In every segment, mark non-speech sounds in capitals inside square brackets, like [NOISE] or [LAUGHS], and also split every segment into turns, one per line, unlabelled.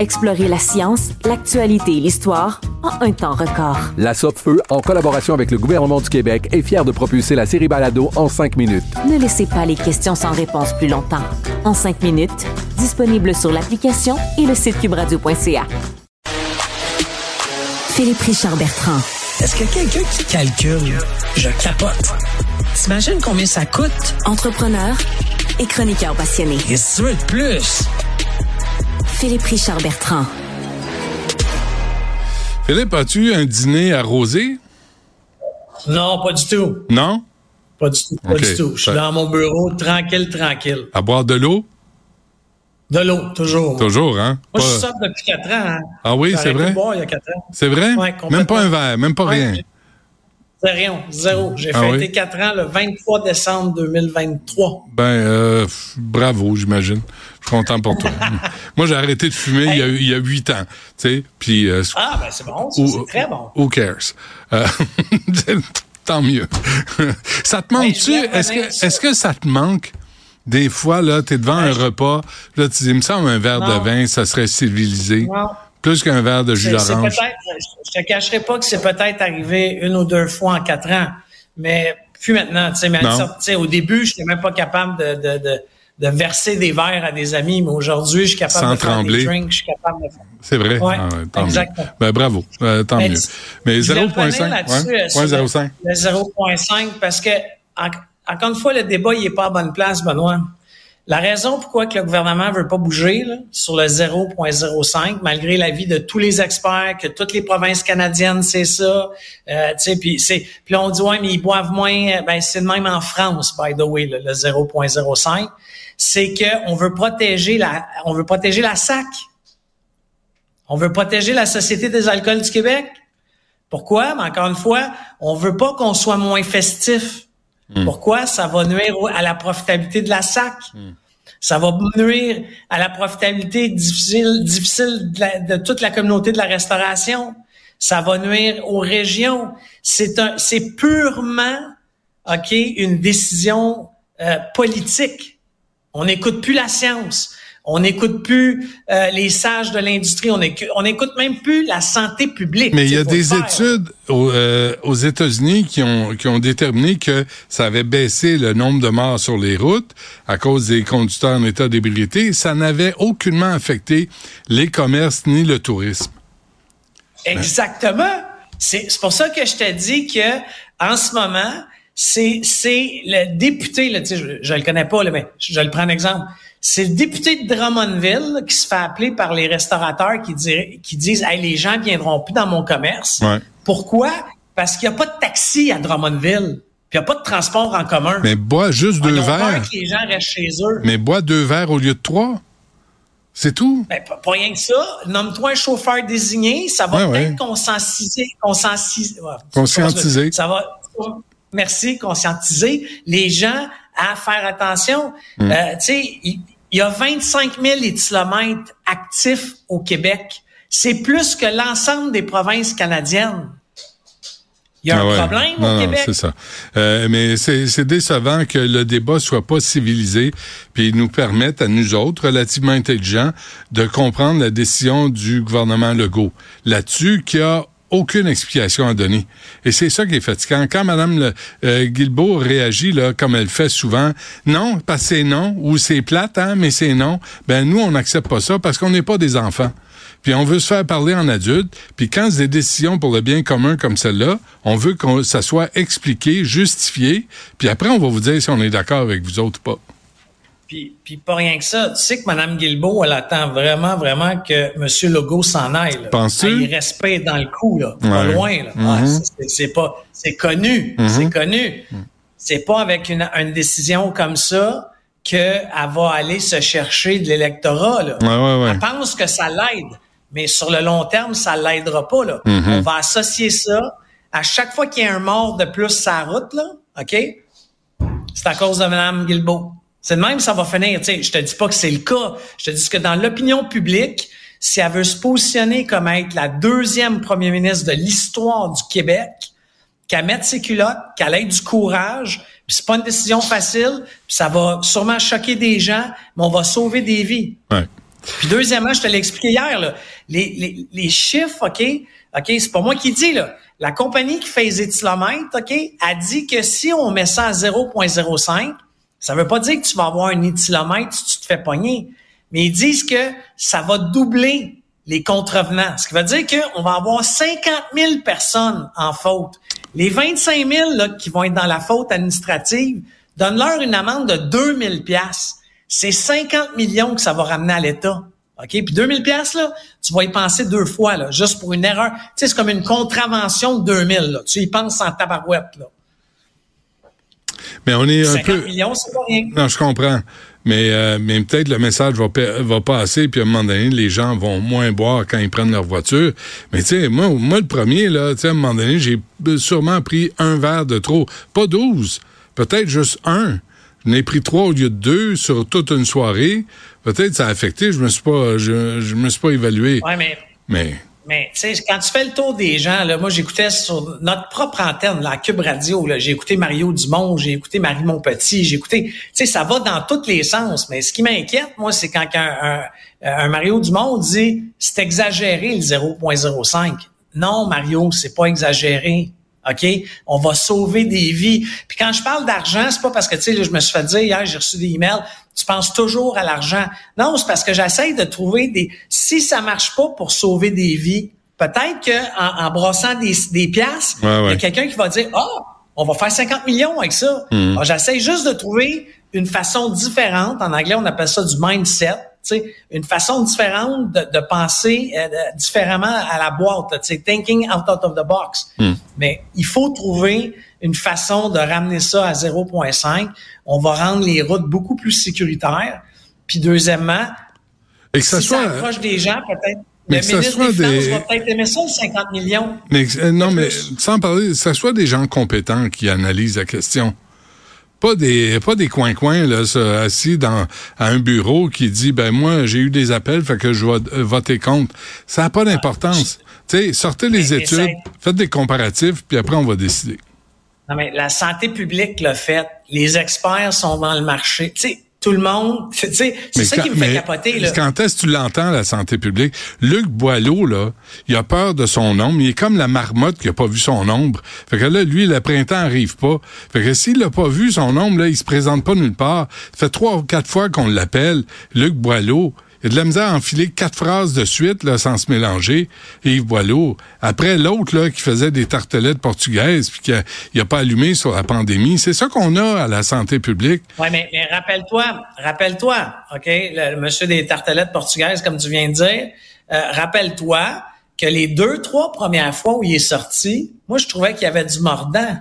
Explorez la science, l'actualité et l'histoire en un temps record.
La Feu, en collaboration avec le gouvernement du Québec, est fière de propulser la série Balado en 5 minutes.
Ne laissez pas les questions sans réponse plus longtemps. En 5 minutes, disponible sur l'application et le site cubradio.ca. Philippe Richard Bertrand.
Est-ce que quelqu'un qui calcule, je capote. T'imagines combien ça coûte?
Entrepreneur et chroniqueur passionné.
Tu veux de plus?
Philippe Richard Bertrand.
Philippe, as-tu un dîner arrosé?
Non, pas du tout.
Non?
Pas du tout, pas du tout. Je suis dans mon bureau, tranquille, tranquille.
À boire de l'eau?
De l'eau, toujours.
Toujours, hein?
Moi, je suis ça depuis 4 ans. Hein.
Ah oui, c'est vrai?
Boire, il y a 4 ans.
C'est vrai?
Ouais,
même pas un verre, même pas rien.
Rien, zéro. J'ai
ah
fêté
oui?
4 ans le 23 décembre 2023.
Ben, euh, bravo, j'imagine. Je suis content pour toi. [LAUGHS] Moi, j'ai arrêté de fumer il, y a, il y a 8 ans, tu sais, puis... Euh,
ah, ben c'est bon, c'est très bon.
Who cares? Euh, [LAUGHS] tant mieux. ça te manque-tu? Est-ce que, est-ce que ça te manque? Des fois, là, t'es devant un repas, là, tu dis, il me semble un verre
Non.
de vin, ça serait civilisé.
Non.
Plus qu'un verre de jus d'orange.
Je te cacherai pas que c'est peut-être arrivé une ou deux fois en quatre ans, mais plus maintenant. Tu sais, mais sorte- au début, je n'étais même pas capable de, de, de, de verser des verres à des amis, mais aujourd'hui, je suis capable
Sans
de faire des drinks, je suis capable de faire.
C'est vrai?
Ouais,
Ah tant
exactement.
mieux. Ben, bravo. Euh, tant
Mais
mieux. Mais
Je voulais revenir
0.5,
là-dessus,
ouais?
euh, sur
Point
le-
0.5.
Le 0.5, parce que, en- encore une fois, le débat, il est pas à bonne place, Benoît. La raison pourquoi que le gouvernement veut pas bouger là, sur le 0.05, malgré l'avis de tous les experts, que toutes les provinces canadiennes, c'est ça, euh, puis c'est, puis là, on dit ouais, mais ils boivent moins, ben c'est même en France, by the way, le, le 0.05, c'est que on veut protéger la, on veut protéger la SAC, on veut protéger la Société des alcools du Québec. Pourquoi? Mais encore une fois, on veut pas qu'on soit moins festif. Pourquoi? Ça va nuire à la profitabilité de la SAC. Ça va nuire à la profitabilité difficile, difficile de, toute la communauté de la restauration. Ça va nuire aux régions. C'est un, c'est purement, ok, une décision euh, politique. On n'écoute plus la science. On n'écoute plus euh, les sages de l'industrie. On n'écoute, même plus la santé publique.
Mais il y a des
faire.
études aux, euh, aux États-Unis qui ont, qui ont déterminé que ça avait baissé le nombre de morts sur les routes à cause des conducteurs en état d'ébriété. Ça n'avait aucunement affecté les commerces ni le tourisme.
Exactement. C'est pour ça que je te dis que en ce moment, c'est le député, là, je, je le connais pas, là, mais je, je le prends en exemple. C'est le député de Drummondville qui se fait appeler par les restaurateurs qui, qui disent hey, les gens viendront plus dans mon commerce.
Ouais.
Pourquoi? Parce qu'il n'y a pas de taxi à Drummondville. Puis il n'y a pas de transport en commun.
Mais bois juste deux
ont peur
verres.
que les gens restent chez eux.
Mais bois deux verres au lieu de trois. C'est tout.
Ben, pas, pas rien que ça. Nomme-toi un chauffeur désigné, ça va
Ouais,
peut-être
ouais.
conscientiser, Conscientiser. Ça va, merci, conscientiser les gens à faire attention.
Hmm.
Euh, tu sais, il y, a 25 000 éthylomètres actifs au Québec. C'est plus que l'ensemble des provinces canadiennes. Il y a
Ah
un problème
non,
au
non,
Québec.
c'est ça. Euh, mais c'est c'est décevant que le débat soit pas civilisé, puis nous permette à nous autres, relativement intelligents, de comprendre la décision du gouvernement Legault là-dessus, qui a aucune explication à donner. Et c'est ça qui est fatigant. Quand Mme euh, réagit là, comme elle fait souvent, non, parce que c'est non, ou c'est plate, hein, mais c'est non, ben nous, on n'accepte pas ça parce qu'on n'est pas des enfants. Puis on veut se faire parler en adulte. Puis quand c'est des décisions pour le bien commun comme celle-là, on veut que ça soit expliqué, justifié. Puis après, on va vous dire si on est d'accord avec vous autres ou pas.
Puis, puis pas rien que ça. Tu sais que Mme Guilbeault, elle attend vraiment, vraiment que M. Legault s'en aille.
Penses-tu?
Y respecte dans le coup, là. Pas loin, là.
Mhm.
Ah, c'est- c'est pas, c'est connu.
Mhm.
C'est connu. C'est pas avec une, une décision comme ça qu'elle va aller se chercher de l'électorat, là.
Ouais, ouais, ouais.
Elle pense que ça l'aide. Mais sur le long terme, ça l'aidera pas, là.
Mhm.
On va associer ça à chaque fois qu'il y a un mort de plus sur la route, là. OK? c'est à cause de Mme Guilbeault. C'est de même que ça va finir. Tu sais, je te dis pas que c'est le cas. Je te dis que dans l'opinion publique, si elle veut se positionner comme être la deuxième première ministre de l'histoire du Québec, qu'elle mette ses culottes, qu'elle ait du courage, puis c'est pas une décision facile, puis ça va sûrement choquer des gens, mais on va sauver des vies.
Ouais.
Puis deuxièmement, je te l'ai expliqué hier, là, les, les, les chiffres, OK, OK, c'est pas moi qui dis, là. La compagnie qui fait les éthylomètres, OK, a dit que si on met ça à 0.05, ça veut pas dire que tu vas avoir un éthylomètre si tu te fais pogner. Mais ils disent que ça va doubler les contrevenants. Ce qui veut dire qu'on va avoir 50 000 personnes en faute. Les 25 000 là, qui vont être dans la faute administrative, donne-leur une amende de 2 000 piastres. C'est 50 millions que ça va ramener à l'État. OK? Puis 2000 pièces là, tu vas y penser deux fois, là, juste pour une erreur. Tu sais, c'est comme une contravention de 2000, là. Tu y penses en tabarouette, là.
Mais on est un
50
peu...
millions, c'est pas rien.
Non, je comprends. Mais, euh, mais peut-être le message va, va passer, puis à un moment donné, les gens vont moins boire quand ils prennent leur voiture. Mais tu sais, moi, moi, le premier, là, tu sais, à un moment donné, j'ai sûrement pris un verre de trop. Pas 12, peut-être juste un. J'en ai pris trois au lieu de deux sur toute une soirée. Peut-être ça a affecté, je me suis pas, je, je me suis pas évalué.
Ouais, mais
Mais,
Mais tu sais, quand tu fais le tour des gens, là, moi j'écoutais sur notre propre antenne, la Cube Radio, j'ai écouté Mario Dumont, j'ai écouté Marie Montpetit, j'ai écouté, tu sais, ça va dans tous les sens. Mais ce qui m'inquiète, moi, c'est quand un, un, un Mario Dumont dit c'est exagéré le 0.05. Non, Mario, c'est pas exagéré. OK? On va sauver des vies. Puis quand je parle d'argent, c'est pas parce que, tu sais, je me suis fait dire hier, j'ai reçu des emails, tu penses toujours à l'argent. Non, c'est parce que j'essaye de trouver des... Si ça marche pas pour sauver des vies, peut-être que en, en brassant des, des piastres,
Ouais,
il y a quelqu'un qui va dire, ah, on va faire 50 millions avec ça. Alors, J'essaie juste de trouver une façon différente. En anglais, on appelle ça du mindset. Une façon différente de, de penser euh, différemment à la boîte. thinking out, out of the box.
Hmm.
Mais il faut trouver une façon de ramener ça à 0.5. On va rendre les routes beaucoup plus sécuritaires. Puis deuxièmement,
et que ça
si
soit...
ça approche des gens, peut-être.
Mais
Le
que ça
ministre
soit
des Finances
des-
va peut-être aimer ça, le 50 millions.
Mais, euh, non, mais sans parler, que ce soit des gens compétents qui analysent la question. Pas des pas des coins-coins là, ça, assis dans à un bureau qui dit ben moi j'ai eu des appels fait que je vais euh, voter contre. Ça n'a pas d'importance. tu sais, sortez les
Mais- mais
études,
ça-
faites des comparatifs puis après on va décider.
Non, mais la santé publique l'a fait. Les experts sont dans le marché. Tu sais, tout le monde, c'est ça
quand-
qui me fait
mais
capoter, là.
Quand est-ce que tu l'entends, la santé publique? Luc Boileau, là, il a peur de son ombre. Il est comme la marmotte qui a pas vu son ombre. Fait que là, lui, le printemps arrive pas. Fait que s'il a pas vu son ombre, là, il se présente pas nulle part. Ça fait trois ou quatre fois qu'on l'appelle, Luc Boileau. Il a de la misère à enfiler quatre phrases de suite, là, sans se mélanger. Yves Boileau. Après, l'autre, là, qui faisait des tartelettes portugaises puis qui a, il a pas allumé sur la pandémie. C'est ça qu'on a à la santé publique.
Ouais, mais, rappelle-toi, rappelle-toi, OK, le, le monsieur des tartelettes portugaises, comme tu viens de dire, euh, rappelle-toi que les deux, trois premières fois où il est sorti, moi, je trouvais qu'il y avait du mordant.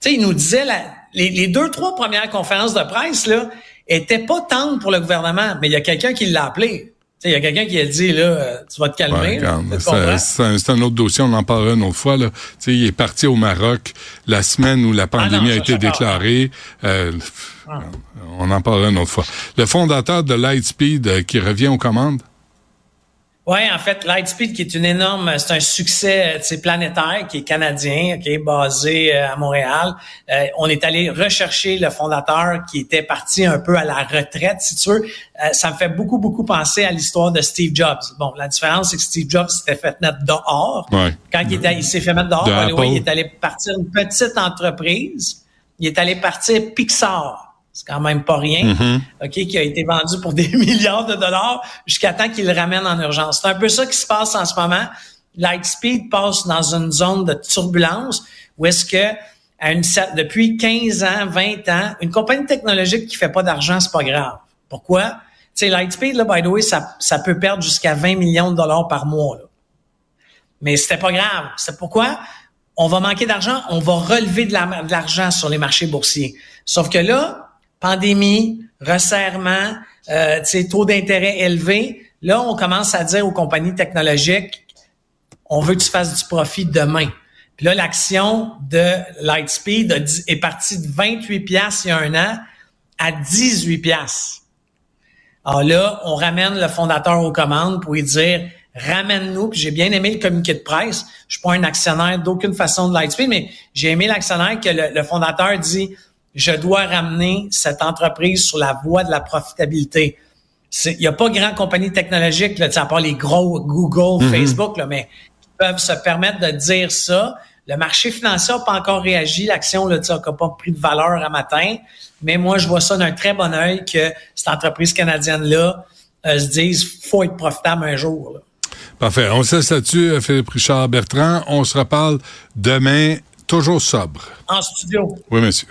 Tu sais, il nous disait, la, les, les deux, trois premières conférences de presse, là, étaient pas tendres pour le gouvernement, mais il y a quelqu'un qui l'a appelé. Il y a quelqu'un qui a dit, là, euh, tu vas te calmer.
Ouais, c'est- un, autre dossier, on en parlera une autre fois. Là. Il est parti au Maroc la semaine où la pandémie
Ah non,
a été déclarée. Euh, On en parlera une autre fois. Le fondateur de Lightspeed euh, qui revient aux commandes?
Oui, en fait, Lightspeed, qui est une énorme, c'est un succès euh, planétaire, qui est canadien, qui est basé euh, à Montréal. Euh, on est allé rechercher le fondateur qui était parti un peu à la retraite, si tu veux. Euh, ça me fait beaucoup, beaucoup penser à l'histoire de Steve Jobs. Bon, la différence, c'est que Steve Jobs s'était fait mettre dehors.
Ouais.
Quand il, était, il s'est fait mettre dehors,
De Apple.
il est allé partir une petite entreprise. Il est allé partir Pixar. C'est quand même pas rien, OK, qui a été vendu pour [LAUGHS] des milliards de dollars jusqu'à temps qu'il le ramène en urgence. C'est un peu ça qui se passe en ce moment. Lightspeed passe dans une zone de turbulence où est-ce que à une, depuis 15 ans, 20 ans, une compagnie technologique qui fait pas d'argent, c'est pas grave. Pourquoi? Tu sais, Lightspeed, là, by the way, ça, ça peut perdre jusqu'à 20 millions de dollars par mois. Là. Mais c'était pas grave. C'est pourquoi? On va manquer d'argent, on va relever de l'argent sur les marchés boursiers. Sauf que là, pandémie, resserrement, euh, taux d'intérêt élevé, là, on commence à dire aux compagnies technologiques, on veut que tu fasses du profit demain. Puis là, l'action de Lightspeed est partie de 28 pièces il y a un an à 18 pièces. Alors là, on ramène le fondateur aux commandes pour lui dire ramène-nous. J'ai bien aimé le communiqué de presse. Je suis pas un actionnaire d'aucune façon de Lightspeed, mais j'ai aimé l'actionnaire que le, fondateur dit je dois ramener cette entreprise sur la voie de la profitabilité. Il n'y a pas grand compagnie technologique, là, à part les gros Google, mm-hmm. Facebook, là, mais qui peuvent se permettre de dire ça. Le marché financier n'a pas encore réagi. L'action n'a pas pris de valeur à matin. Mais moi, je vois ça d'un très bon œil que cette entreprise canadienne-là euh, se dise faut être profitable un jour.
Parfait. On se là-dessus, euh, Philippe Richard Bertrand. On se reparle demain, toujours sobre.
En studio.
Oui, monsieur.